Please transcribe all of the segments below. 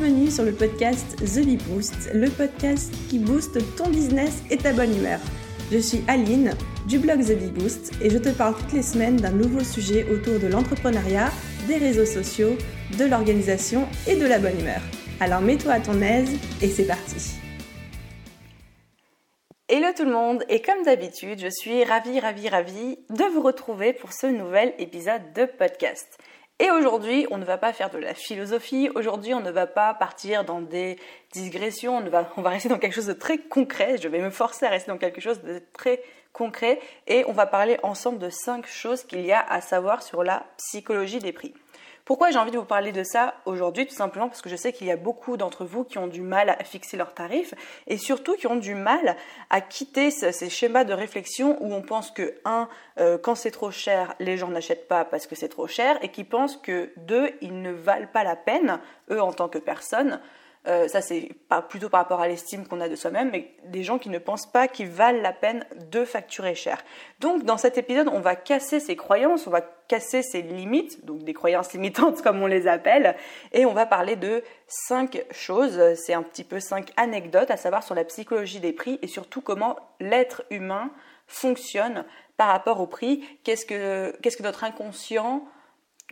Bienvenue sur le podcast The Bee Boost, le podcast qui booste ton business et ta bonne humeur. Je suis Aline du blog The Bee Boost et je te parle toutes les semaines d'un nouveau sujet autour de l'entrepreneuriat, des réseaux sociaux, de l'organisation et de la bonne humeur. Alors mets-toi à ton aise et c'est parti. Hello tout le monde et comme d'habitude, je suis ravie, ravie, ravie de vous retrouver pour ce nouvel épisode de podcast. Et aujourd'hui, on ne va pas faire de la philosophie, aujourd'hui on ne va pas partir dans des digressions, on va, rester dans quelque chose de très concret, je vais me forcer à rester dans quelque chose de très concret. Et on va parler ensemble de cinq choses qu'il y a à savoir sur la psychologie des prix. Pourquoi j'ai envie de vous parler de ça aujourd'hui Tout simplement parce que je sais qu'il y a beaucoup d'entre vous qui ont du mal à fixer leurs tarifs et surtout qui ont du mal à quitter ces schémas de réflexion où on pense que, un, euh, quand c'est trop cher, les gens n'achètent pas parce que c'est trop cher et qui pensent que, deux, ils ne valent pas la peine, eux en tant que personnes, euh, ça, c'est plutôt par rapport à l'estime qu'on a de soi-même, mais des gens qui ne pensent pas qu'ils valent la peine de facturer cher. Donc, dans cet épisode, on va casser ces croyances, on va casser ces limites, donc des croyances limitantes comme on les appelle, et on va parler de cinq choses. C'est un petit peu cinq anecdotes à savoir sur la psychologie des prix et surtout comment l'être humain fonctionne par rapport au prix. Qu'est-ce que, qu'est-ce que notre inconscient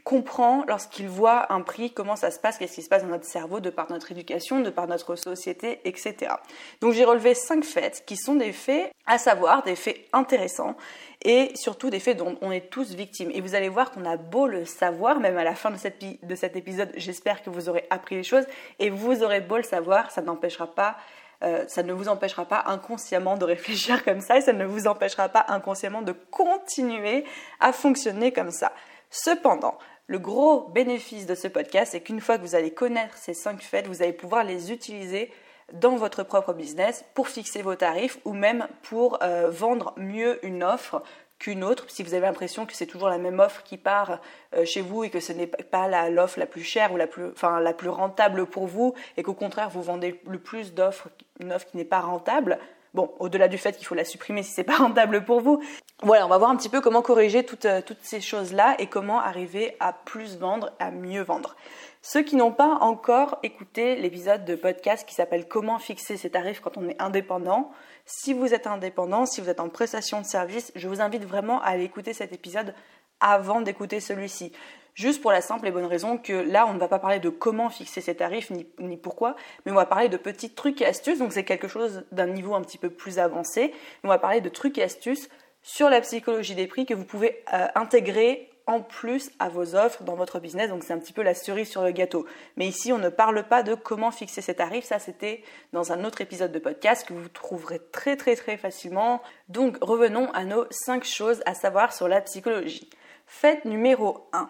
comprend lorsqu'il voit un prix, comment ça se passe, qu'est-ce qui se passe dans notre cerveau de par notre éducation, de par notre société, etc. Donc j'ai relevé cinq faits qui sont des faits à savoir, des faits intéressants et surtout des faits dont on est tous victimes. Et vous allez voir qu'on a beau le savoir, même à la fin de, cette, de cet épisode, j'espère que vous aurez appris les choses et vous aurez beau le savoir, ça n'empêchera pas euh, ça ne vous empêchera pas inconsciemment de réfléchir comme ça et ça ne vous empêchera pas inconsciemment de continuer à fonctionner comme ça. Cependant, le gros bénéfice de ce podcast, c'est qu'une fois que vous allez connaître ces cinq faits, vous allez pouvoir les utiliser dans votre propre business pour fixer vos tarifs ou même pour euh, vendre mieux une offre qu'une autre, si vous avez l'impression que c'est toujours la même offre qui part euh, chez vous et que ce n'est pas l'offre la, plus chère ou la plus, la plus rentable pour vous et qu'au contraire vous vendez le plus d'offres, une offre qui n'est pas rentable, Bon, au-delà du fait qu'il faut la supprimer si c'est pas rentable pour vous. Voilà, on va voir un petit peu comment corriger toutes, euh, toutes ces choses-là et comment arriver à plus vendre, à mieux vendre. Ceux qui n'ont pas encore écouté l'épisode de podcast qui s'appelle Comment fixer ses tarifs quand on est indépendant, si vous êtes indépendant, si vous êtes en prestation de service, je vous invite vraiment à aller écouter cet épisode avant d'écouter celui-ci. Juste pour la simple et bonne raison que là, on ne va pas parler de comment fixer ses tarifs ni, pourquoi, mais on va parler de petits trucs et astuces. Donc c'est quelque chose d'un niveau un petit peu plus avancé. On va parler de trucs et astuces sur la psychologie des prix que vous pouvez euh, intégrer en plus à vos offres dans votre business. Donc c'est un petit peu la cerise sur le gâteau. Mais ici, on ne parle pas de comment fixer ses tarifs. Ça, c'était dans un autre épisode de podcast que vous trouverez très très très facilement. Donc revenons à nos 5 choses à savoir sur la psychologie. Fait numéro 1.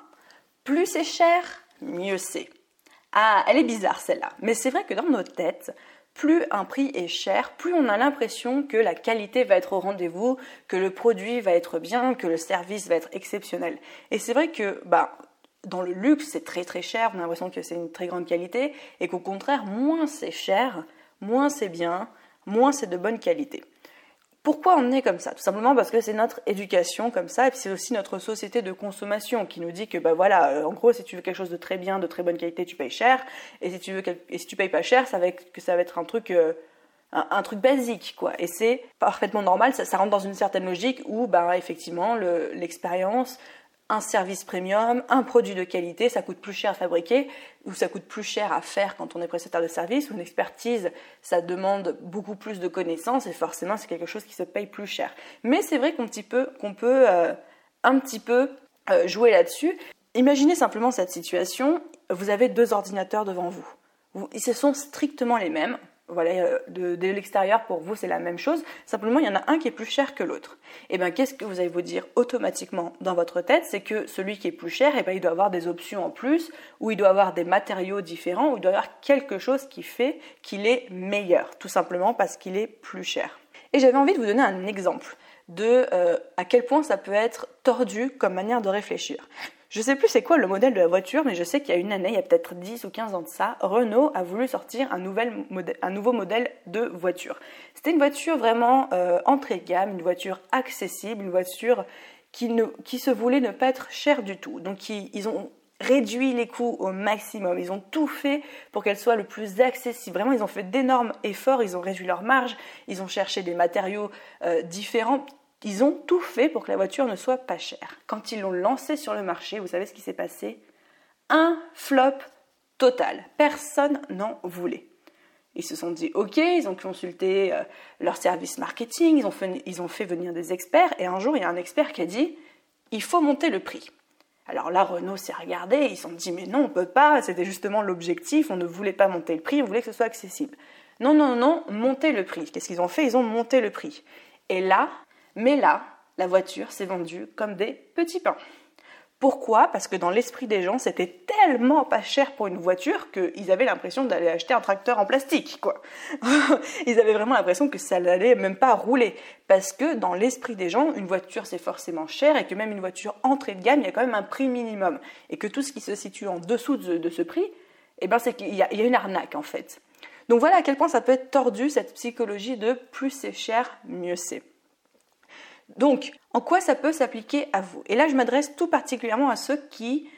Plus c'est cher, mieux c'est. Ah, elle est bizarre celle-là. Mais c'est vrai que dans nos têtes, plus un prix est cher, plus on a l'impression que la qualité va être au rendez-vous, que le produit va être bien, que le service va être exceptionnel. Et c'est vrai que bah, dans le luxe, c'est très très cher, on a l'impression que c'est une très grande qualité, et qu'au contraire, moins c'est cher, moins c'est bien, moins c'est de bonne qualité. Pourquoi on est comme ça? Tout simplement parce que c'est notre éducation comme ça, et puis c'est aussi notre société de consommation qui nous dit que, bah voilà, euh, en gros, si tu veux quelque chose de très bien, de très bonne qualité, tu payes cher, et si tu veux et si tu payes pas cher, ça va être euh, un, truc basique, quoi. Et c'est parfaitement normal, ça, ça, rentre dans une certaine logique où, bah, effectivement, l'expérience, un service premium, un produit de qualité, ça coûte plus cher à fabriquer ou ça coûte plus cher à faire quand on est prestataire de service ou une expertise, ça demande beaucoup plus de connaissances et forcément c'est quelque chose qui se paye plus cher. Mais c'est vrai qu'on peut, euh, un petit peu euh, jouer là-dessus. Imaginez simplement cette situation, vous avez deux ordinateurs devant vous. ils sont strictement les mêmes, voilà, euh, de, l'extérieur pour vous c'est la même chose, simplement il y en a un qui est plus cher que l'autre. Et eh bien qu'est-ce que vous allez vous dire automatiquement dans votre tête C'est que celui qui est plus cher, eh ben, il doit avoir des options en plus, ou il doit avoir des matériaux différents, ou il doit avoir quelque chose qui fait qu'il est meilleur, tout simplement parce qu'il est plus cher. Et j'avais envie de vous donner un exemple de euh, à quel point ça peut être tordu comme manière de réfléchir. Je sais plus c'est quoi le modèle de la voiture, mais je sais qu'il y a une année, il y a peut-être 10 ou 15 ans de ça, Renault a voulu sortir un, nouveau modèle de voiture. C'était une voiture vraiment euh, entrée de gamme, une voiture accessible, une voiture qui, ne, se voulait ne pas être chère du tout. Donc ils, ont réduit les coûts au maximum. Ils ont tout fait pour qu'elle soit le plus accessible. Vraiment, ils ont fait d'énormes efforts, ils ont réduit leurs marges, ils ont cherché des matériaux euh, différents. Ils ont tout fait pour que la voiture ne soit pas chère. Quand ils l'ont lancée sur le marché, vous savez ce qui s'est passé? Un flop total. Personne n'en voulait. Ils se sont dit OK, ils ont consulté euh, leur service marketing, ils ont, fait, venir des experts, et un jour, il y a un expert qui a dit il faut monter le prix. Alors là, Renault s'est regardé, ils se sont dit mais non, on peut pas, c'était justement l'objectif, on ne voulait pas monter le prix, on voulait que ce soit accessible. Non, non, non, monter le prix. Qu'est-ce qu'ils ont fait? Ils ont monté le prix. Et là, mais là, la voiture s'est vendue comme des petits pains. Pourquoi? Parce que dans l'esprit des gens, c'était tellement pas cher pour une voiture qu'ils avaient l'impression d'aller acheter un tracteur en plastique, quoi. Ils avaient vraiment l'impression que ça n'allait même pas rouler. Parce que dans l'esprit des gens, une voiture c'est forcément cher et que même une voiture entrée de gamme, il y a quand même un prix minimum. Et que tout ce qui se situe en dessous de, ce prix, eh ben c'est qu'il y, a une arnaque en fait. Donc voilà à quel point ça peut être tordu cette psychologie de plus c'est cher, mieux c'est. Donc, en quoi ça peut s'appliquer à vous? Et là, je m'adresse tout particulièrement à ceux qui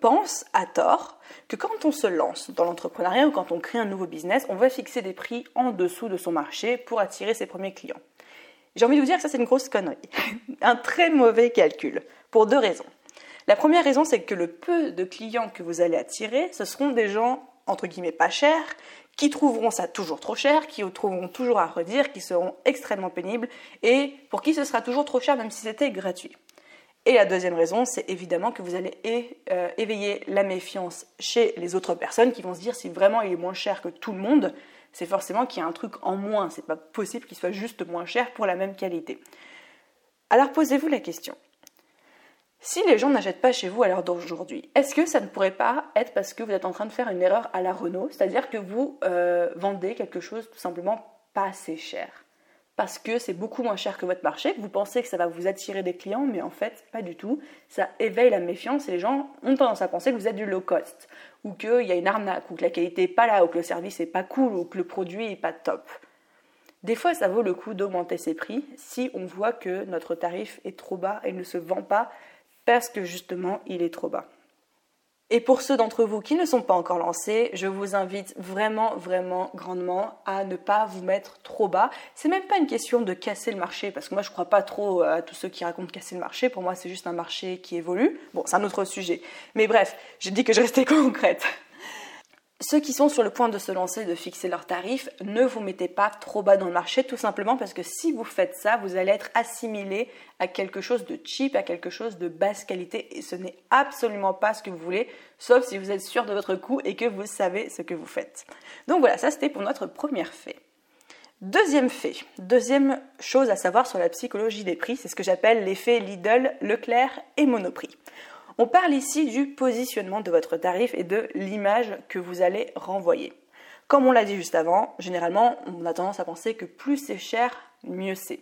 pensent à tort que quand on se lance dans l'entrepreneuriat ou quand on crée un nouveau business, on va fixer des prix en dessous de son marché pour attirer ses premiers clients. J'ai envie de vous dire que ça c'est une grosse connerie, un très mauvais calcul, pour deux raisons. La première raison, c'est que le peu de clients que vous allez attirer, ce seront des gens entre guillemets pas chers, qui trouveront ça toujours trop cher, qui trouveront toujours à redire, qui seront extrêmement pénibles et pour qui ce sera toujours trop cher même si c'était gratuit. Et la deuxième raison, c'est évidemment que vous allez euh, éveiller la méfiance chez les autres personnes qui vont se dire si vraiment il est moins cher que tout le monde, c'est forcément qu'il y a un truc en moins. C'est pas possible qu'il soit juste moins cher pour la même qualité. Alors posez-vous la question si les gens n'achètent pas chez vous à l'heure d'aujourd'hui, est-ce que ça ne pourrait pas être parce que vous êtes en train de faire une erreur à la Renault, c'est-à-dire que vous euh, vendez quelque chose tout simplement pas assez cher? Parce que c'est beaucoup moins cher que votre marché, vous pensez que ça va vous attirer des clients, mais en fait, pas du tout. Ça éveille la méfiance et les gens ont tendance à penser que vous êtes du low cost, ou qu'il y a une arnaque, ou que la qualité n'est pas là, ou que le service n'est pas cool, ou que le produit n'est pas top. Des fois, ça vaut le coup d'augmenter ses prix si on voit que notre tarif est trop bas et ne se vend pas parce que justement il est trop bas. Et pour ceux d'entre vous qui ne sont pas encore lancés, je vous invite vraiment, vraiment grandement à ne pas vous mettre trop bas. C'est même pas une question de casser le marché, parce que moi je crois pas trop à tous ceux qui racontent casser le marché. Pour moi, c'est juste un marché qui évolue. Bon, c'est un autre sujet. Mais bref, j'ai dit que je restais concrète. Ceux qui sont sur le point de se lancer, de fixer leurs tarifs, ne vous mettez pas trop bas dans le marché, tout simplement parce que si vous faites ça, vous allez être assimilé à quelque chose de cheap, à quelque chose de basse qualité, et ce n'est absolument pas ce que vous voulez, sauf si vous êtes sûr de votre coût et que vous savez ce que vous faites. Donc voilà, ça c'était pour notre premier fait. Deuxième fait, deuxième chose à savoir sur la psychologie des prix, c'est ce que j'appelle l'effet Lidl, Leclerc et Monoprix. On parle ici du positionnement de votre tarif et de l'image que vous allez renvoyer. Comme on l'a dit juste avant, généralement, on a tendance à penser que plus c'est cher, mieux c'est.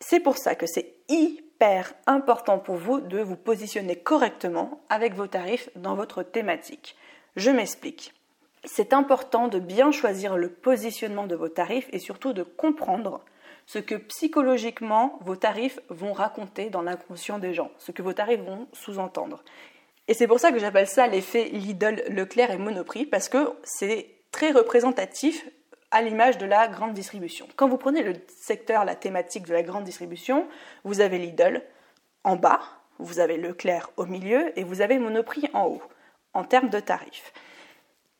C'est pour ça que c'est hyper important pour vous de vous positionner correctement avec vos tarifs dans votre thématique. Je m'explique. C'est important de bien choisir le positionnement de vos tarifs et surtout de comprendre ce que psychologiquement vos tarifs vont raconter dans l'inconscient des gens, ce que vos tarifs vont sous-entendre. Et c'est pour ça que j'appelle ça l'effet Lidl, Leclerc et Monoprix, parce que c'est très représentatif à l'image de la grande distribution. Quand vous prenez le secteur, la thématique de la grande distribution, vous avez Lidl en bas, vous avez Leclerc au milieu et vous avez Monoprix en haut, en termes de tarifs.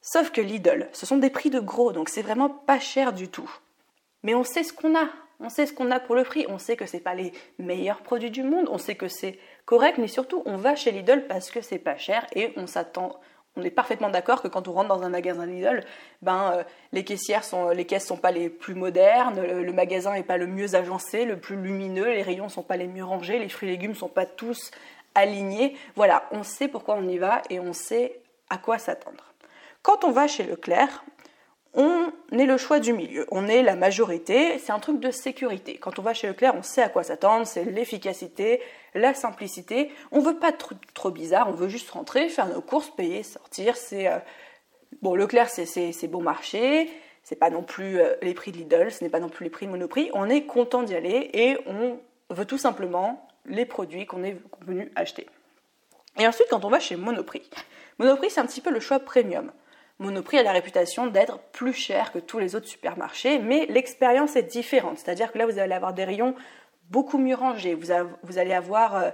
Sauf que Lidl, ce sont des prix de gros, donc c'est vraiment pas cher du tout. Mais on sait ce qu'on a, on sait ce qu'on a pour le prix, on sait que ce n'est pas les meilleurs produits du monde, on sait que c'est correct, mais surtout on va chez Lidl parce que c'est pas cher et on s'attend. On est parfaitement d'accord que quand on rentre dans un magasin Lidl, ben euh, les caissières sont, les caisses sont pas les plus modernes, le, magasin n'est pas le mieux agencé, le plus lumineux, les rayons sont pas les mieux rangés, les fruits et légumes sont pas tous alignés. Voilà, on sait pourquoi on y va et on sait à quoi s'attendre. Quand on va chez Leclerc, on est le choix du milieu, on est la majorité, c'est un truc de sécurité. Quand on va chez Leclerc, on sait à quoi s'attendre, c'est l'efficacité, la simplicité. On veut pas de trop bizarre, on veut juste rentrer, faire nos courses, payer, sortir. C'est euh, bon, Leclerc, c'est bon marché, c'est pas non plus euh, les prix de Lidl, ce n'est pas non plus les prix de Monoprix. On est content d'y aller et on veut tout simplement les produits qu'on est venu acheter. Et ensuite, quand on va chez Monoprix, Monoprix, c'est un petit peu le choix premium. Monoprix a la réputation d'être plus cher que tous les autres supermarchés, mais l'expérience est différente. C'est-à-dire que là, vous allez avoir des rayons beaucoup mieux rangés, vous, allez avoir euh,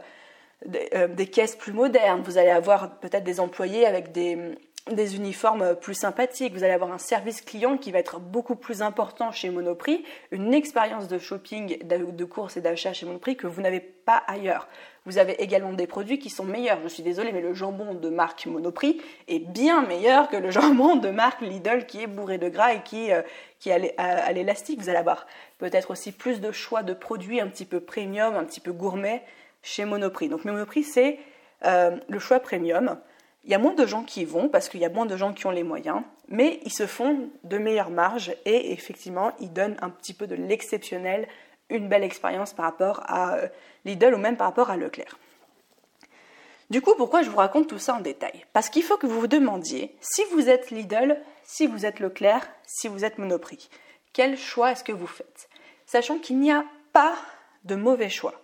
euh, des, caisses plus modernes, vous allez avoir peut-être des employés avec des, des uniformes plus sympathiques, vous allez avoir un service client qui va être beaucoup plus important chez Monoprix, une expérience de shopping, de courses et d'achat chez Monoprix que vous n'avez pas ailleurs. Vous avez également des produits qui sont meilleurs. Je suis désolée, mais le jambon de marque Monoprix est bien meilleur que le jambon de marque Lidl qui est bourré de gras et qui, euh, qui est à l'élastique. Vous allez avoir peut-être aussi plus de choix de produits un petit peu premium, un petit peu gourmet chez Monoprix. Donc Monoprix, c'est euh, le choix premium. Il y a moins de gens qui y vont parce qu'il y a moins de gens qui ont les moyens, mais ils se font de meilleures marges et effectivement, ils donnent un petit peu de l'exceptionnel, une belle expérience par rapport à euh, Lidl ou même par rapport à Leclerc. Du coup, pourquoi je vous raconte tout ça en détail? Parce qu'il faut que vous vous demandiez si vous êtes Lidl, si vous êtes Leclerc, si vous êtes Monoprix. Quel choix est-ce que vous faites? Sachant qu'il n'y a pas de mauvais choix.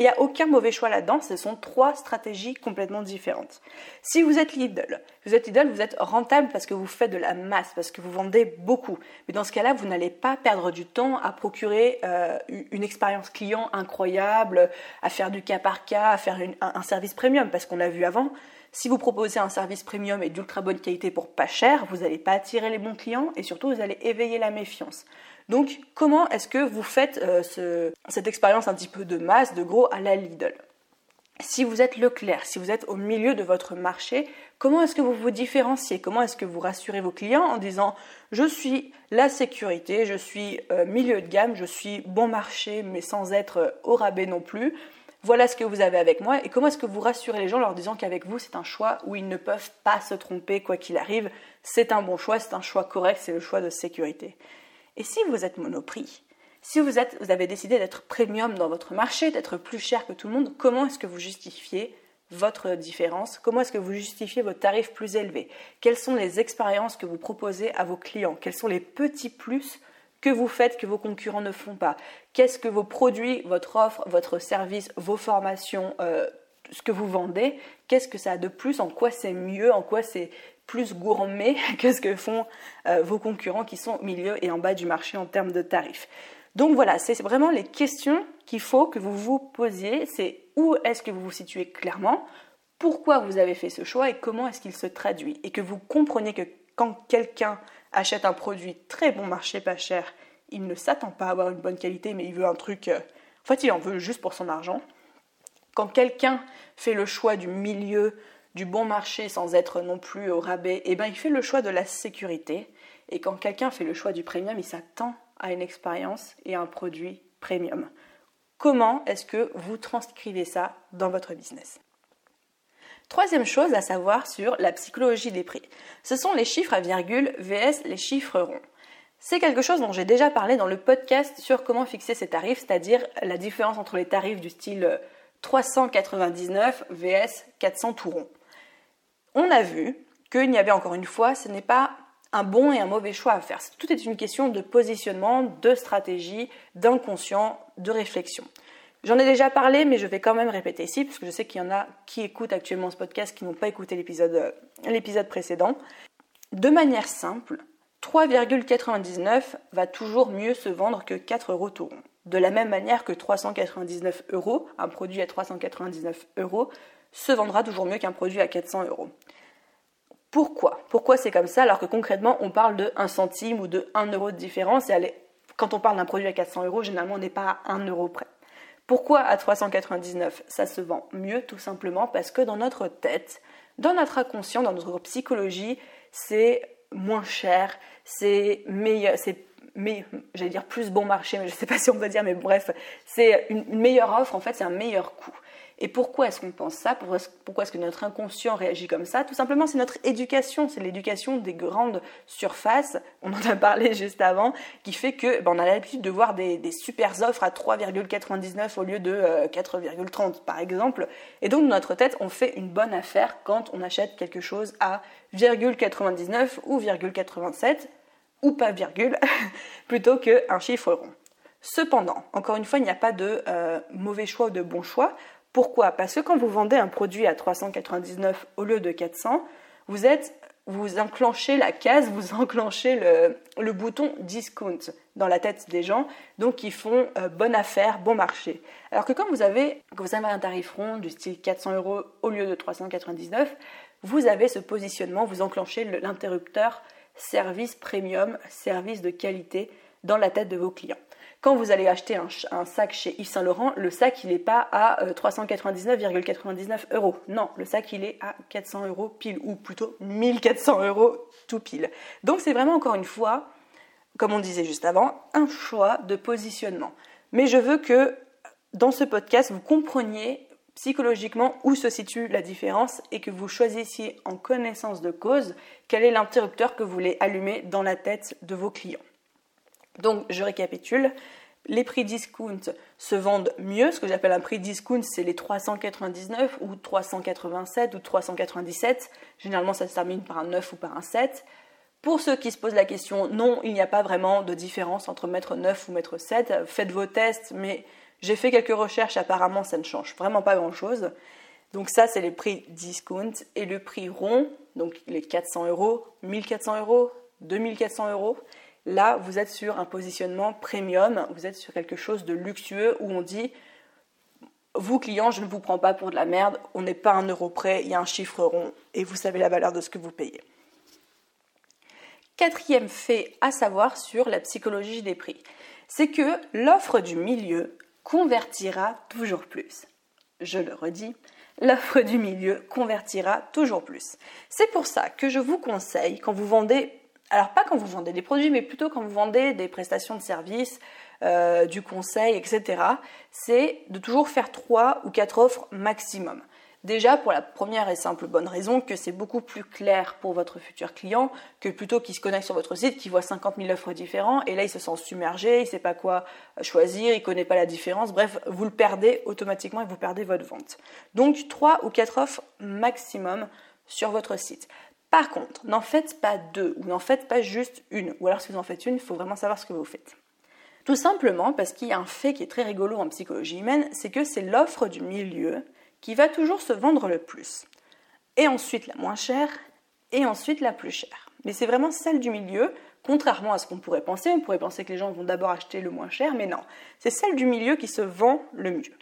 Il n'y a aucun mauvais choix là-dedans, ce sont trois stratégies complètement différentes. Si vous êtes Lidl, vous êtes Lidl, vous êtes rentable parce que vous faites de la masse, parce que vous vendez beaucoup. Mais dans ce cas-là, vous n'allez pas perdre du temps à procurer euh, une expérience client incroyable, à faire du cas par cas, à faire un, service premium, parce qu'on a vu avant, si vous proposez un service premium et d'ultra bonne qualité pour pas cher, vous n'allez pas attirer les bons clients et surtout vous allez éveiller la méfiance. Donc, comment est-ce que vous faites euh, cette expérience un petit peu de masse, de gros à la Lidl? Si vous êtes Leclerc, si vous êtes au milieu de votre marché, comment est-ce que vous vous différenciez? Comment est-ce que vous rassurez vos clients en disant je suis la sécurité, je suis euh, milieu de gamme, je suis bon marché mais sans être euh, au rabais non plus. Voilà ce que vous avez avec moi et comment est-ce que vous rassurez les gens en leur disant qu'avec vous c'est un choix où ils ne peuvent pas se tromper quoi qu'il arrive, c'est un bon choix, c'est un choix correct, c'est le choix de sécurité. Et si vous êtes monoprix, si vous, avez décidé d'être premium dans votre marché, d'être plus cher que tout le monde, comment est-ce que vous justifiez votre différence? Comment est-ce que vous justifiez vos tarifs plus élevés? Quelles sont les expériences que vous proposez à vos clients? Quels sont les petits plus que vous faites que vos concurrents ne font pas? Qu'est-ce que vos produits, votre offre, votre service, vos formations, euh, ce que vous vendez, qu'est-ce que ça a de plus? En quoi c'est mieux? En quoi c'est plus gourmet que ce que font euh, vos concurrents qui sont au milieu et en bas du marché en termes de tarifs. Donc voilà, c'est vraiment les questions qu'il faut que vous vous posiez. C'est où est-ce que vous vous situez clairement, pourquoi vous avez fait ce choix et comment est-ce qu'il se traduit? Et que vous compreniez que quand quelqu'un achète un produit très bon marché, pas cher, il ne s'attend pas à avoir une bonne qualité, mais il veut un truc... Euh, en fait, il en veut juste pour son argent. Quand quelqu'un fait le choix du milieu du bon marché sans être non plus au rabais, eh ben, il fait le choix de la sécurité. Et quand quelqu'un fait le choix du premium, il s'attend à une expérience et un produit premium. Comment est-ce que vous transcrivez ça dans votre business? Troisième chose à savoir sur la psychologie des prix, ce sont les chiffres à virgule vs les chiffres ronds. C'est quelque chose dont j'ai déjà parlé dans le podcast sur comment fixer ses tarifs, c'est-à-dire la différence entre les tarifs du style 399 vs 400 tout rond on a vu qu'il n'y avait encore une fois, ce n'est pas un bon et un mauvais choix à faire. Tout est une question de positionnement, de stratégie, d'inconscient, de réflexion. J'en ai déjà parlé, mais je vais quand même répéter ici, parce que je sais qu'il y en a qui écoutent actuellement ce podcast qui n'ont pas écouté l'épisode, euh, précédent. De manière simple, 3,99 va toujours mieux se vendre que 4 euros tout rond. De la même manière que 399 euros, un produit à 399 euros, se vendra toujours mieux qu'un produit à 400 euros. Pourquoi? Pourquoi c'est comme ça alors que concrètement on parle de 1 centime ou de 1 euro de différence et quand on parle d'un produit à 400 euros, généralement on n'est pas à 1 euro près. Pourquoi à 399 ça se vend mieux Tout simplement parce que dans notre tête, dans notre inconscient, dans notre psychologie, c'est moins cher, c'est meilleur, c'est j'allais dire plus bon marché, mais je ne sais pas si on peut dire, mais bref, c'est une meilleure offre, en fait, c'est un meilleur coût. Et pourquoi est-ce qu'on pense ça? Pourquoi est-ce que notre inconscient réagit comme ça? Tout simplement, c'est notre éducation, c'est l'éducation des grandes surfaces, on en a parlé juste avant, qui fait que ben, on a l'habitude de voir des, des super offres à 3,99 au lieu de 4,30 euh, par exemple. Et donc, dans notre tête, on fait une bonne affaire quand on achète quelque chose à 0,99 ou 0,87 ou pas virgule, plutôt qu'un chiffre rond. Cependant, encore une fois, il n'y a pas de euh, mauvais choix ou de bon choix. Pourquoi? Parce que quand vous vendez un produit à 399 au lieu de 400, vous êtes vous enclenchez la case, vous enclenchez le, bouton discount dans la tête des gens, donc ils font euh, bonne affaire, bon marché. Alors que quand vous avez, quand vous avez un tarif rond du style 400 euros au lieu de 399, vous avez ce positionnement, vous enclenchez l'interrupteur service premium, service de qualité dans la tête de vos clients. Quand vous allez acheter un, sac chez Yves Saint Laurent, le sac il n'est pas à 399,99 euh, euros. Non, le sac il est à 400 euros pile, ou plutôt 1400 euros tout pile. Donc c'est vraiment encore une fois, comme on disait juste avant, un choix de positionnement. Mais je veux que dans ce podcast, vous compreniez psychologiquement où se situe la différence et que vous choisissiez en connaissance de cause quel est l'interrupteur que vous voulez allumer dans la tête de vos clients. Donc, je récapitule. Les prix discount se vendent mieux. Ce que j'appelle un prix discount, c'est les 399 ou 387 ou 397. Généralement, ça se termine par un 9 ou par un 7. Pour ceux qui se posent la question, non, il n'y a pas vraiment de différence entre mettre 9 ou mettre 7. Faites vos tests, mais j'ai fait quelques recherches, apparemment ça ne change vraiment pas grand-chose. Donc ça, c'est les prix discount. Et le prix rond, donc les 400 euros, 1400 euros, 2400 euros, Là, vous êtes sur un positionnement premium, vous êtes sur quelque chose de luxueux où on dit vous clients, je ne vous prends pas pour de la merde, on n'est pas un euro près, il y a un chiffre rond et vous savez la valeur de ce que vous payez. Quatrième fait à savoir sur la psychologie des prix, c'est que l'offre du milieu convertira toujours plus. Je le redis, l'offre du milieu convertira toujours plus. C'est pour ça que je vous conseille, quand vous vendez alors pas quand vous vendez des produits, mais plutôt quand vous vendez des prestations de services, euh, du conseil, etc. C'est de toujours faire trois ou quatre offres maximum. Déjà pour la première et simple bonne raison que c'est beaucoup plus clair pour votre futur client que plutôt qu'il se connecte sur votre site, qu'il voit 50 000 offres différentes et là il se sent submergé, il ne sait pas quoi choisir, il ne connaît pas la différence, bref, vous le perdez automatiquement et vous perdez votre vente. Donc trois ou quatre offres maximum sur votre site. Par contre, n'en faites pas deux ou n'en faites pas juste une. Ou alors si vous en faites une, il faut vraiment savoir ce que vous faites. Tout simplement parce qu'il y a un fait qui est très rigolo en psychologie humaine, c'est que c'est l'offre du milieu qui va toujours se vendre le plus. Et ensuite la moins chère, et ensuite la plus chère. Mais c'est vraiment celle du milieu, contrairement à ce qu'on pourrait penser. On pourrait penser que les gens vont d'abord acheter le moins cher, mais non. C'est celle du milieu qui se vend le mieux.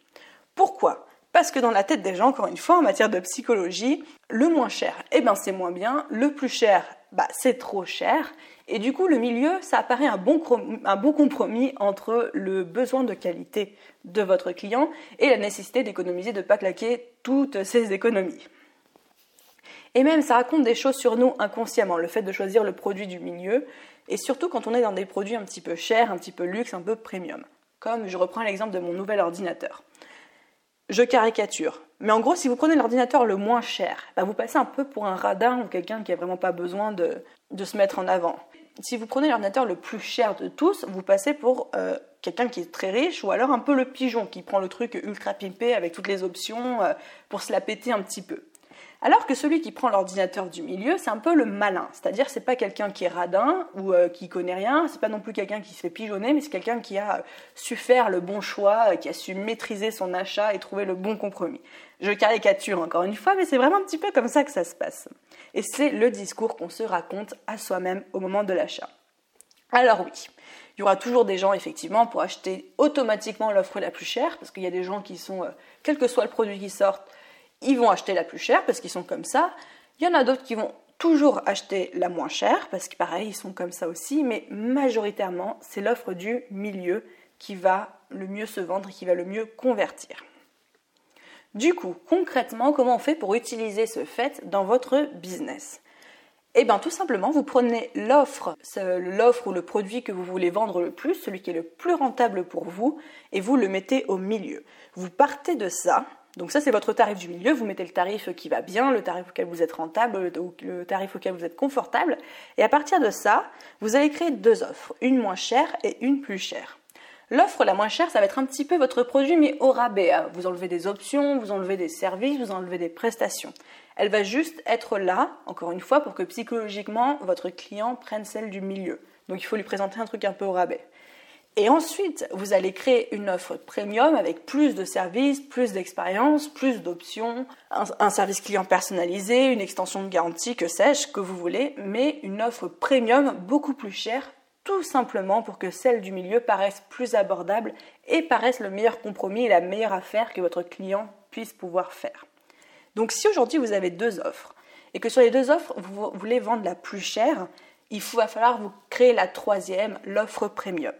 Pourquoi? Parce que dans la tête des gens, encore une fois, en matière de psychologie, le moins cher, eh ben c'est moins bien, le plus cher, bah, c'est trop cher. Et du coup, le milieu, ça apparaît un bon, compromis entre le besoin de qualité de votre client et la nécessité d'économiser, de ne pas claquer toutes ces économies. Et même, ça raconte des choses sur nous inconsciemment, le fait de choisir le produit du milieu, et surtout quand on est dans des produits un petit peu chers, un petit peu luxe, un peu premium. Comme je reprends l'exemple de mon nouvel ordinateur. Je caricature. Mais en gros, si vous prenez l'ordinateur le moins cher, bah, vous passez un peu pour un radin ou quelqu'un qui n'a vraiment pas besoin de, se mettre en avant. Si vous prenez l'ordinateur le plus cher de tous, vous passez pour euh, quelqu'un qui est très riche ou alors un peu le pigeon qui prend le truc ultra pimpé avec toutes les options euh, pour se la péter un petit peu. Alors que celui qui prend l'ordinateur du milieu, c'est un peu le malin. C'est-à-dire, c'est pas quelqu'un qui est radin ou euh, qui connaît rien, c'est pas non plus quelqu'un qui se fait pigeonner, mais c'est quelqu'un qui a su faire le bon choix, euh, qui a su maîtriser son achat et trouver le bon compromis. Je caricature encore une fois, mais c'est vraiment un petit peu comme ça que ça se passe. Et c'est le discours qu'on se raconte à soi-même au moment de l'achat. Alors oui, il y aura toujours des gens effectivement pour acheter automatiquement l'offre la plus chère, parce qu'il y a des gens qui sont, euh, quel que soit le produit qui sort, ils vont acheter la plus chère parce qu'ils sont comme ça. Il y en a d'autres qui vont toujours acheter la moins chère parce que pareil, ils sont comme ça aussi, mais majoritairement, c'est l'offre du milieu qui va le mieux se vendre et qui va le mieux convertir. Du coup, concrètement, comment on fait pour utiliser ce fait dans votre business? Eh bien, tout simplement, vous prenez l'offre, l'offre ou le produit que vous voulez vendre le plus, celui qui est le plus rentable pour vous, et vous le mettez au milieu. Vous partez de ça, donc ça, c'est votre tarif du milieu. Vous mettez le tarif qui va bien, le tarif auquel vous êtes rentable, le tarif auquel vous êtes confortable. Et à partir de ça, vous allez créer deux offres, une moins chère et une plus chère. L'offre la moins chère, ça va être un petit peu votre produit, mais au rabais. Hein. Vous enlevez des options, vous enlevez des services, vous enlevez des prestations. Elle va juste être là, encore une fois, pour que psychologiquement, votre client prenne celle du milieu. Donc il faut lui présenter un truc un peu au rabais. Et ensuite, vous allez créer une offre premium avec plus de services, plus d'expérience, plus d'options, un, service client personnalisé, une extension de garantie, que sais-je, que vous voulez, mais une offre premium beaucoup plus chère, tout simplement pour que celle du milieu paraisse plus abordable et paraisse le meilleur compromis et la meilleure affaire que votre client puisse pouvoir faire. Donc si aujourd'hui vous avez deux offres et que sur les deux offres vous voulez vendre la plus chère, il va falloir vous créer la troisième, l'offre premium.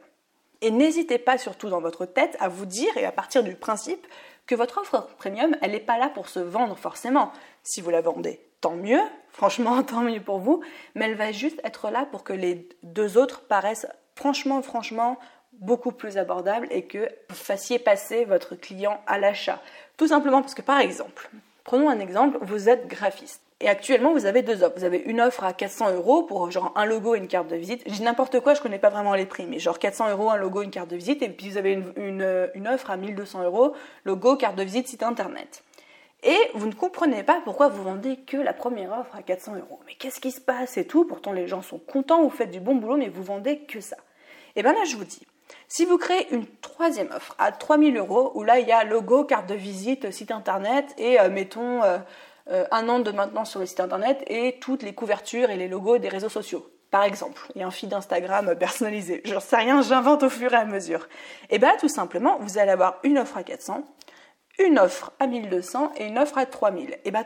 Et n'hésitez pas surtout dans votre tête à vous dire et à partir du principe que votre offre premium, elle n'est pas là pour se vendre forcément. Si vous la vendez, tant mieux, franchement, tant mieux pour vous, mais elle va juste être là pour que les deux autres paraissent franchement, franchement, beaucoup plus abordables et que vous fassiez passer votre client à l'achat. Tout simplement parce que, par exemple, prenons un exemple, vous êtes graphiste. Et actuellement, vous avez deux offres. Vous avez une offre à 400 euros pour genre un logo et une carte de visite. Je dis n'importe quoi, je connais pas vraiment les prix, mais genre 400 euros, un logo, une carte de visite. Et puis vous avez une, une, offre à 1200 euros, logo, carte de visite, site internet. Et vous ne comprenez pas pourquoi vous vendez que la première offre à 400 euros. Mais qu'est-ce qui se passe et tout? Pourtant, les gens sont contents, vous faites du bon boulot, mais vous vendez que ça. Et bien là, je vous dis, si vous créez une troisième offre à 3000 euros, où là, il y a logo, carte de visite, site internet et, euh, mettons, euh, euh, un an de maintenance sur le site internet et toutes les couvertures et les logos des réseaux sociaux. Par exemple, il y a un feed Instagram personnalisé. Je sais rien, j'invente au fur et à mesure. Et bien tout simplement, vous allez avoir une offre à 400, une offre à 1200 et une offre à 3000. Et bien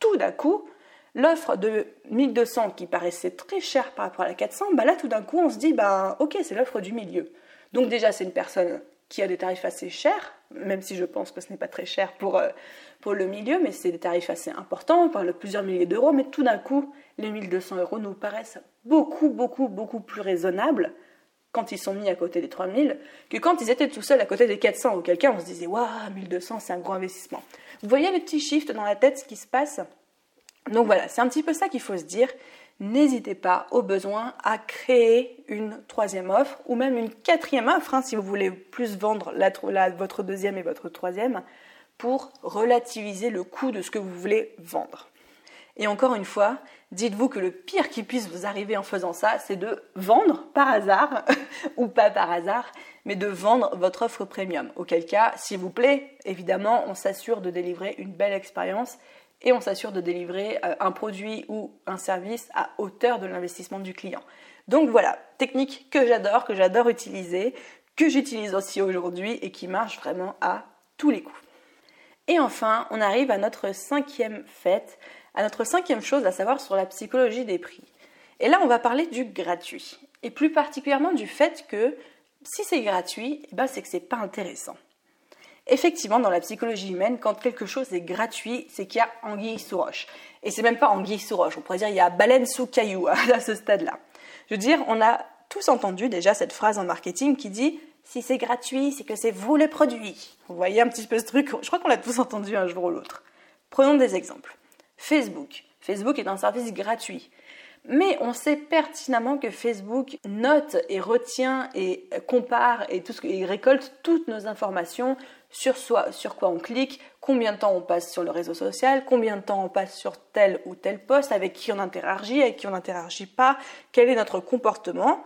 tout d'un coup, l'offre de 1200 qui paraissait très chère par rapport à la 400, bah là tout d'un coup on se dit, bah ok, c'est l'offre du milieu. Donc déjà c'est une personne qui a des tarifs assez chers, même si je pense que ce n'est pas très cher pour, euh, pour le milieu, mais c'est des tarifs assez importants, on parle de plusieurs milliers d'euros, mais tout d'un coup, les 1200 euros nous paraissent beaucoup, beaucoup, beaucoup plus raisonnables quand ils sont mis à côté des 3000 que quand ils étaient tout seuls à côté des 400, auquel cas on se disait, waouh, 1200, c'est un gros investissement. Vous voyez les petits shifts dans la tête, ce qui se passe? Donc voilà, c'est un petit peu ça qu'il faut se dire n'hésitez pas au besoin à créer une troisième offre ou même une quatrième offre hein, si vous voulez plus vendre votre deuxième et votre troisième pour relativiser le coût de ce que vous voulez vendre. Et encore une fois, dites-vous que le pire qui puisse vous arriver en faisant ça, c'est de vendre par hasard, ou pas par hasard, mais de vendre votre offre premium. Auquel cas, s'il vous plaît, évidemment, on s'assure de délivrer une belle expérience et on s'assure de délivrer euh, un produit ou un service à hauteur de l'investissement du client. Donc voilà, technique que j'adore, que j'adore utiliser, que j'utilise aussi aujourd'hui et qui marche vraiment à tous les coups. Et enfin, on arrive à notre cinquième fête, à notre cinquième chose à savoir sur la psychologie des prix. Et là, on va parler du gratuit. Et plus particulièrement du fait que si c'est gratuit, eh ben, c'est que c'est pas intéressant. Effectivement, dans la psychologie humaine, quand quelque chose est gratuit, c'est qu'il y a anguille sous roche. Et c'est même pas anguille sous roche, on pourrait dire il y a baleine sous caillou à ce stade-là. Je veux dire, on a tous entendu déjà cette phrase en marketing qui dit si c'est gratuit, c'est que c'est vous le produit. Vous voyez un petit peu ce truc? Je crois qu'on l'a tous entendu un jour ou l'autre. Prenons des exemples. Facebook. Facebook est un service gratuit. Mais on sait pertinemment que Facebook note et retient et compare et, tout ce, et récolte toutes nos informations sur, soi, sur quoi on clique, combien de temps on passe sur le réseau social, combien de temps on passe sur tel ou tel poste, avec qui on interagit, avec qui on n'interagit pas, quel est notre comportement.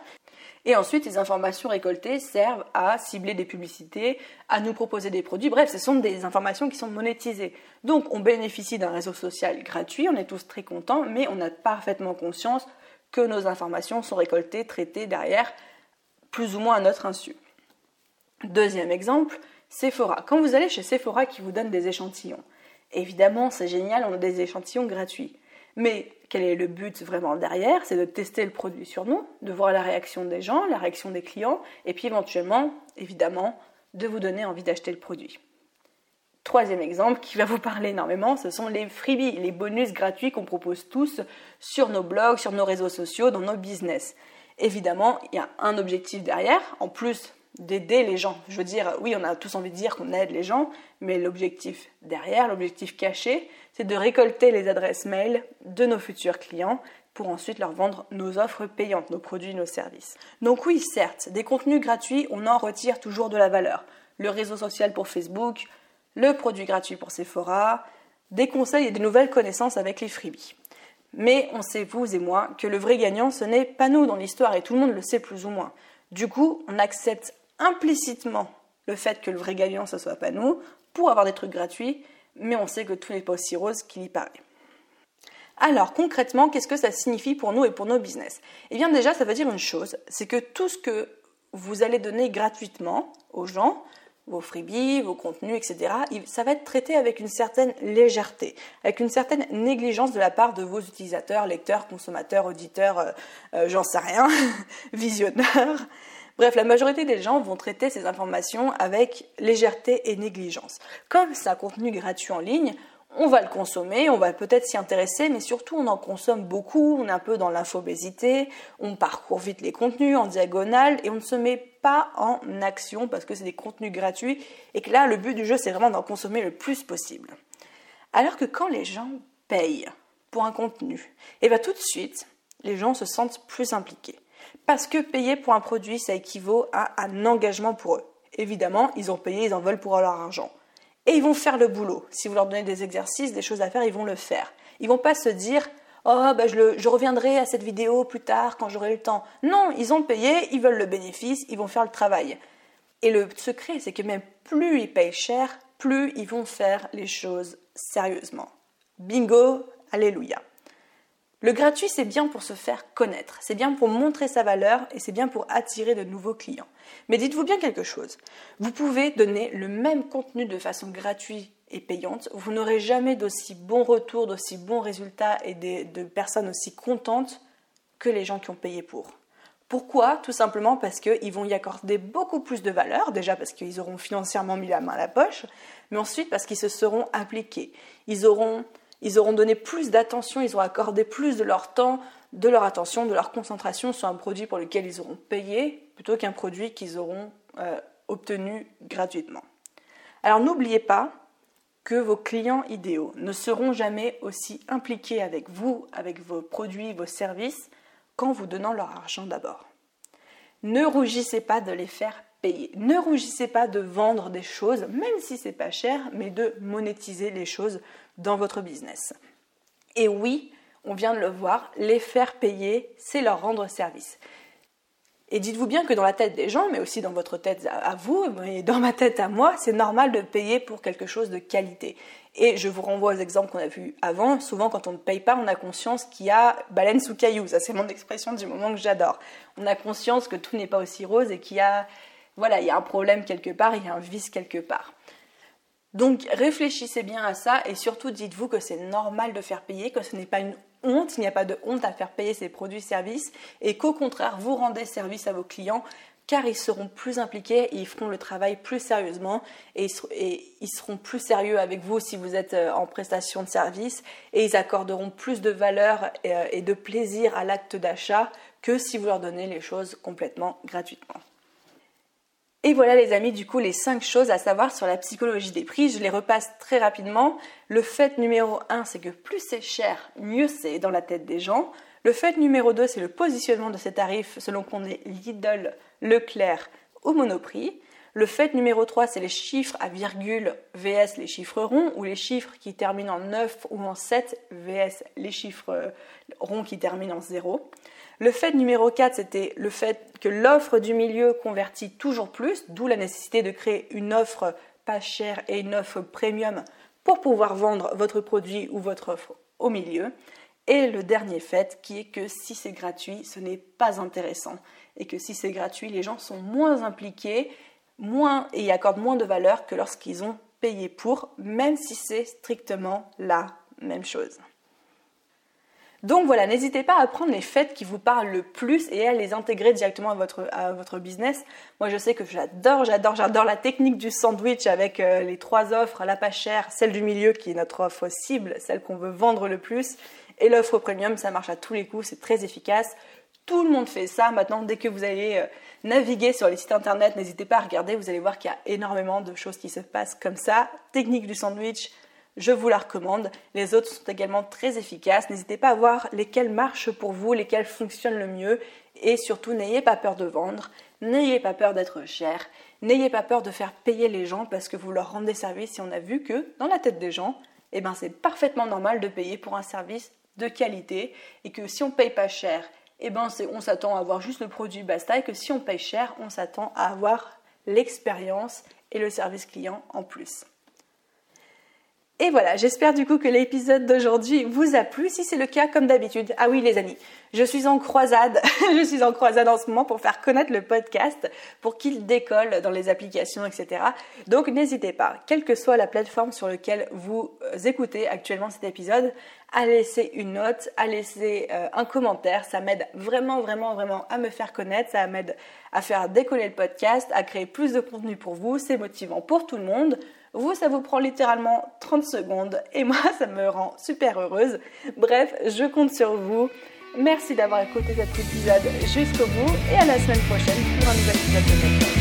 Et ensuite, les informations récoltées servent à cibler des publicités, à nous proposer des produits. Bref, ce sont des informations qui sont monétisées. Donc, on bénéficie d'un réseau social gratuit, on est tous très contents, mais on a parfaitement conscience que nos informations sont récoltées, traitées derrière, plus ou moins à notre insu. Deuxième exemple, Sephora. Quand vous allez chez Sephora qui vous donne des échantillons, évidemment c'est génial, on a des échantillons gratuits. Mais quel est le but vraiment derrière? C'est de tester le produit sur nous, de voir la réaction des gens, la réaction des clients, et puis éventuellement, évidemment, de vous donner envie d'acheter le produit. Troisième exemple qui va vous parler énormément, ce sont les freebies, les bonus gratuits qu'on propose tous sur nos blogs, sur nos réseaux sociaux, dans nos business. Évidemment, il y a un objectif derrière, en plus d'aider les gens. Je veux dire, oui, on a tous envie de dire qu'on aide les gens, mais l'objectif derrière, l'objectif caché, c'est de récolter les adresses mail de nos futurs clients pour ensuite leur vendre nos offres payantes, nos produits, nos services. Donc oui, certes, des contenus gratuits, on en retire toujours de la valeur. Le réseau social pour Facebook, le produit gratuit pour Sephora, des conseils et des nouvelles connaissances avec les freebies. Mais on sait, vous et moi, que le vrai gagnant, ce n'est pas nous dans l'histoire, et tout le monde le sait plus ou moins. Du coup, on accepte implicitement le fait que le vrai gagnant ce soit pas nous pour avoir des trucs gratuits, mais on sait que tout n'est pas aussi rose qu'il y paraît. Alors concrètement, qu'est-ce que ça signifie pour nous et pour nos business? Eh bien déjà, ça veut dire une chose, c'est que tout ce que vous allez donner gratuitement aux gens, vos freebies, vos contenus, etc., ça va être traité avec une certaine légèreté, avec une certaine négligence de la part de vos utilisateurs, lecteurs, consommateurs, auditeurs, euh, euh, j'en sais rien, visionneurs. Bref, la majorité des gens vont traiter ces informations avec légèreté et négligence. Comme c'est un contenu gratuit en ligne, on va le consommer, on va peut-être s'y intéresser, mais surtout on en consomme beaucoup, on est un peu dans l'infobésité, on parcourt vite les contenus en diagonale et on ne se met pas en action parce que c'est des contenus gratuits et que là le but du jeu c'est vraiment d'en consommer le plus possible. Alors que quand les gens payent pour un contenu, et eh bien tout de suite les gens se sentent plus impliqués. Parce que payer pour un produit ça équivaut à un engagement pour eux. Évidemment, ils ont payé, ils en veulent pour leur argent et ils vont faire le boulot. Si vous leur donnez des exercices, des choses à faire, ils vont le faire. Ils vont pas se dire Oh, bah, je, je reviendrai à cette vidéo plus tard quand j'aurai le temps. Non, ils ont payé, ils veulent le bénéfice, ils vont faire le travail. Et le secret, c'est que même plus ils payent cher, plus ils vont faire les choses sérieusement. Bingo, alléluia. Le gratuit, c'est bien pour se faire connaître, c'est bien pour montrer sa valeur et c'est bien pour attirer de nouveaux clients. Mais dites-vous bien quelque chose, vous pouvez donner le même contenu de façon gratuite et payante, vous n'aurez jamais d'aussi bons retours, d'aussi bons résultats et de personnes aussi contentes que les gens qui ont payé pour. Pourquoi? Tout simplement parce qu'ils vont y accorder beaucoup plus de valeur, déjà parce qu'ils auront financièrement mis la main à la poche, mais ensuite parce qu'ils se seront appliqués. Ils auront ils auront donné plus d'attention, ils auront accordé plus de leur temps, de leur attention, de leur concentration sur un produit pour lequel ils auront payé plutôt qu'un produit qu'ils auront euh, obtenu gratuitement. Alors n'oubliez pas que vos clients idéaux ne seront jamais aussi impliqués avec vous, avec vos produits, vos services, qu'en vous donnant leur argent d'abord. Ne rougissez pas de les faire payer. Ne rougissez pas de vendre des choses, même si c'est pas cher, mais de monétiser les choses dans votre business. Et oui, on vient de le voir, les faire payer, c'est leur rendre service. Et dites-vous bien que dans la tête des gens, mais aussi dans votre tête à vous, et dans ma tête à moi, c'est normal de payer pour quelque chose de qualité. Et je vous renvoie aux exemples qu'on a vus avant. Souvent, quand on ne paye pas, on a conscience qu'il y a baleine sous caillou. Ça, c'est mon expression du moment que j'adore. On a conscience que tout n'est pas aussi rose et qu'il y a, voilà, il y a un problème quelque part, il y a un vice quelque part. Donc réfléchissez bien à ça et surtout dites-vous que c'est normal de faire payer, que ce n'est pas une honte, il n'y a pas de honte à faire payer ces produits-services et qu'au contraire vous rendez service à vos clients car ils seront plus impliqués et ils feront le travail plus sérieusement et ils seront plus sérieux avec vous si vous êtes euh, en prestation de service et ils accorderont plus de valeur euh, et de plaisir à l'acte d'achat que si vous leur donnez les choses complètement gratuitement. Et voilà les amis, du coup les 5 choses à savoir sur la psychologie des prix, je les repasse très rapidement. Le fait numéro 1 c'est que plus c'est cher, mieux c'est dans la tête des gens. Le fait numéro 2 c'est le positionnement de ces tarifs selon qu'on est Lidl, Leclerc ou Monoprix. Le fait numéro 3 c'est les chiffres à virgule vs les chiffres ronds ou les chiffres qui terminent en 9 ou en 7 vs les chiffres ronds qui terminent en 0. Le fait numéro 4, c'était le fait que l'offre du milieu convertit toujours plus, d'où la nécessité de créer une offre pas chère et une offre premium pour pouvoir vendre votre produit ou votre offre au milieu. Et le dernier fait qui est que si c'est gratuit, ce n'est pas intéressant. Et que si c'est gratuit, les gens sont moins impliqués moins, et y accordent moins de valeur que lorsqu'ils ont payé pour, même si c'est strictement la même chose. Donc voilà, n'hésitez pas à prendre les fêtes qui vous parlent le plus et à les intégrer directement à votre, à votre business. Moi je sais que j'adore, j'adore, j'adore la technique du sandwich avec euh, les trois offres, la pas chère, celle du milieu qui est notre offre cible, celle qu'on veut vendre le plus, et l'offre premium, ça marche à tous les coups, c'est très efficace. Tout le monde fait ça. Maintenant, dès que vous allez euh, naviguer sur les sites internet, n'hésitez pas à regarder, vous allez voir qu'il y a énormément de choses qui se passent comme ça. Technique du sandwich, je vous la recommande. Les autres sont également très efficaces. N'hésitez pas à voir lesquelles marchent pour vous, lesquelles fonctionnent le mieux. Et surtout, n'ayez pas peur de vendre, n'ayez pas peur d'être cher, n'ayez pas peur de faire payer les gens parce que vous leur rendez service. Et on a vu que dans la tête des gens, eh ben, c'est parfaitement normal de payer pour un service de qualité et que si on paye pas cher, eh ben, on s'attend à avoir juste le produit basta et que si on paye cher, on s'attend à avoir l'expérience et le service client en plus. Et voilà, j'espère du coup que l'épisode d'aujourd'hui vous a plu. Si c'est le cas, comme d'habitude, ah oui les amis, je suis en croisade, je suis en croisade en ce moment pour faire connaître le podcast, pour qu'il décolle dans les applications, etc. Donc n'hésitez pas, quelle que soit la plateforme sur laquelle vous euh, écoutez actuellement cet épisode, à laisser une note, à laisser euh, un commentaire. Ça m'aide vraiment, vraiment, vraiment à me faire connaître. Ça m'aide à faire décoller le podcast, à créer plus de contenu pour vous. C'est motivant pour tout le monde. Vous, ça vous prend littéralement 30 secondes et moi, ça me rend super heureuse. Bref, je compte sur vous. Merci d'avoir écouté cet épisode jusqu'au bout et à la semaine prochaine pour un nouvel épisode de.